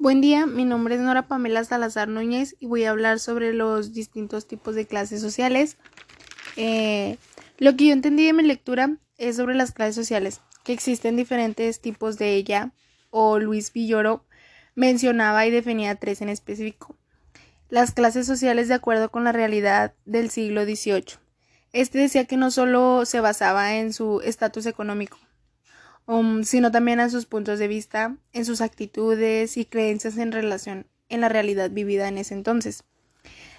Buen día, mi nombre es Nora Pamela Salazar Núñez y voy a hablar sobre los distintos tipos de clases sociales. Eh, lo que yo entendí de mi lectura es sobre las clases sociales, que existen diferentes tipos de ella, o Luis Villoro mencionaba y definía tres en específico. Las clases sociales de acuerdo con la realidad del siglo XVIII. Este decía que no solo se basaba en su estatus económico, Um, sino también a sus puntos de vista, en sus actitudes y creencias en relación en la realidad vivida en ese entonces.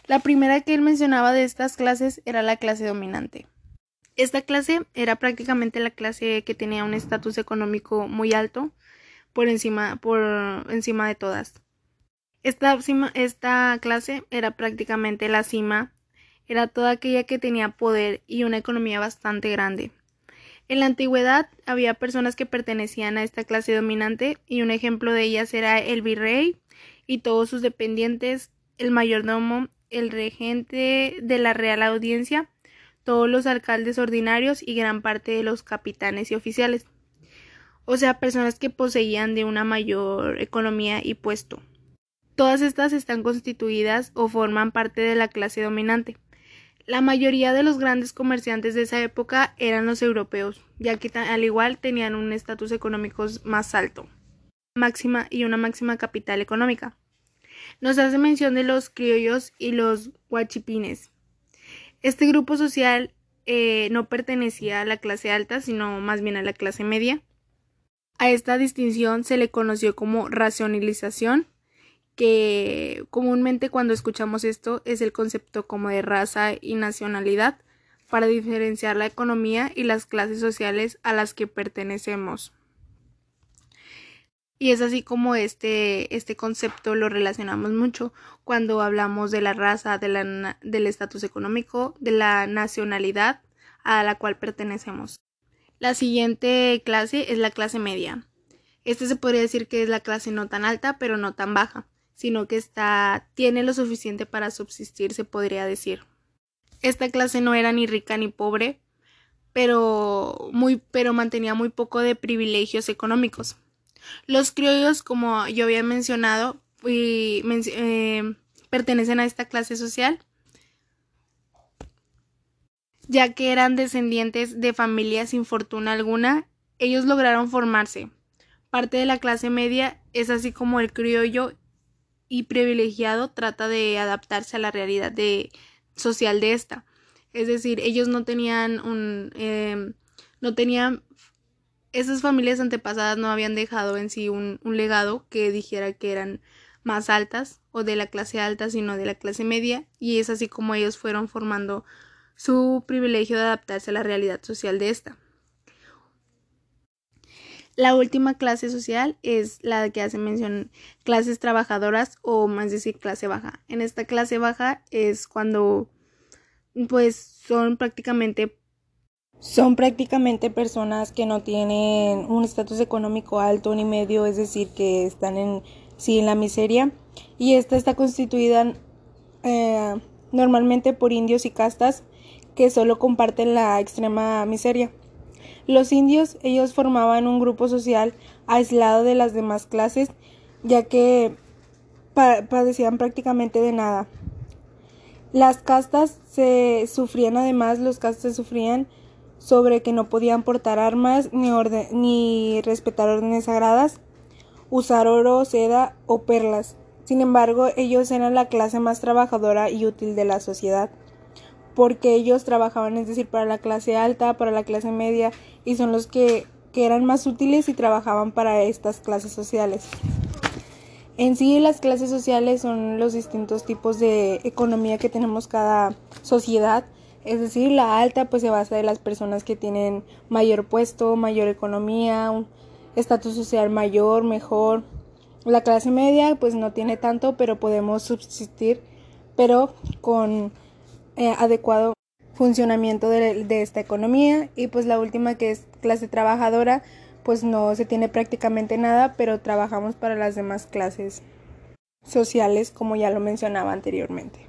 La primera que él mencionaba de estas clases era la clase dominante. Esta clase era prácticamente la clase que tenía un estatus económico muy alto por encima, por encima de todas. Esta, esta clase era prácticamente la cima, era toda aquella que tenía poder y una economía bastante grande. En la antigüedad había personas que pertenecían a esta clase dominante y un ejemplo de ellas era el virrey y todos sus dependientes, el mayordomo, el regente de la Real Audiencia, todos los alcaldes ordinarios y gran parte de los capitanes y oficiales. O sea, personas que poseían de una mayor economía y puesto. Todas estas están constituidas o forman parte de la clase dominante. La mayoría de los grandes comerciantes de esa época eran los europeos, ya que al igual tenían un estatus económico más alto máxima y una máxima capital económica. Nos hace mención de los criollos y los guachipines. Este grupo social eh, no pertenecía a la clase alta, sino más bien a la clase media. A esta distinción se le conoció como racionalización que comúnmente cuando escuchamos esto es el concepto como de raza y nacionalidad para diferenciar la economía y las clases sociales a las que pertenecemos. Y es así como este, este concepto lo relacionamos mucho cuando hablamos de la raza, de la, del estatus económico, de la nacionalidad a la cual pertenecemos. La siguiente clase es la clase media. Este se podría decir que es la clase no tan alta, pero no tan baja sino que está, tiene lo suficiente para subsistir, se podría decir. Esta clase no era ni rica ni pobre, pero, muy, pero mantenía muy poco de privilegios económicos. Los criollos, como yo había mencionado, eh, pertenecen a esta clase social, ya que eran descendientes de familias sin fortuna alguna, ellos lograron formarse. Parte de la clase media es así como el criollo y privilegiado trata de adaptarse a la realidad de, social de esta. Es decir, ellos no tenían un... Em, no tenían... Esas familias antepasadas no habían dejado en sí un, un legado que dijera que eran más altas o de la clase alta, sino de la clase media, y es así como ellos fueron formando su privilegio de adaptarse a la realidad social de esta. La última clase social es la que hace mención clases trabajadoras o más decir clase baja. En esta clase baja es cuando pues son prácticamente son prácticamente personas que no tienen un estatus económico alto ni medio, es decir, que están en sí en la miseria y esta está constituida eh, normalmente por indios y castas que solo comparten la extrema miseria. Los indios, ellos formaban un grupo social aislado de las demás clases, ya que padecían prácticamente de nada. Las castas se sufrían además, los castas sufrían sobre que no podían portar armas ni, ni respetar órdenes sagradas, usar oro, seda o perlas. Sin embargo, ellos eran la clase más trabajadora y útil de la sociedad porque ellos trabajaban, es decir, para la clase alta, para la clase media, y son los que, que eran más útiles y trabajaban para estas clases sociales. En sí, las clases sociales son los distintos tipos de economía que tenemos cada sociedad. Es decir, la alta pues se basa en las personas que tienen mayor puesto, mayor economía, un estatus social mayor, mejor. La clase media pues no tiene tanto, pero podemos subsistir, pero con eh, adecuado funcionamiento de, de esta economía y pues la última que es clase trabajadora pues no se tiene prácticamente nada pero trabajamos para las demás clases sociales como ya lo mencionaba anteriormente.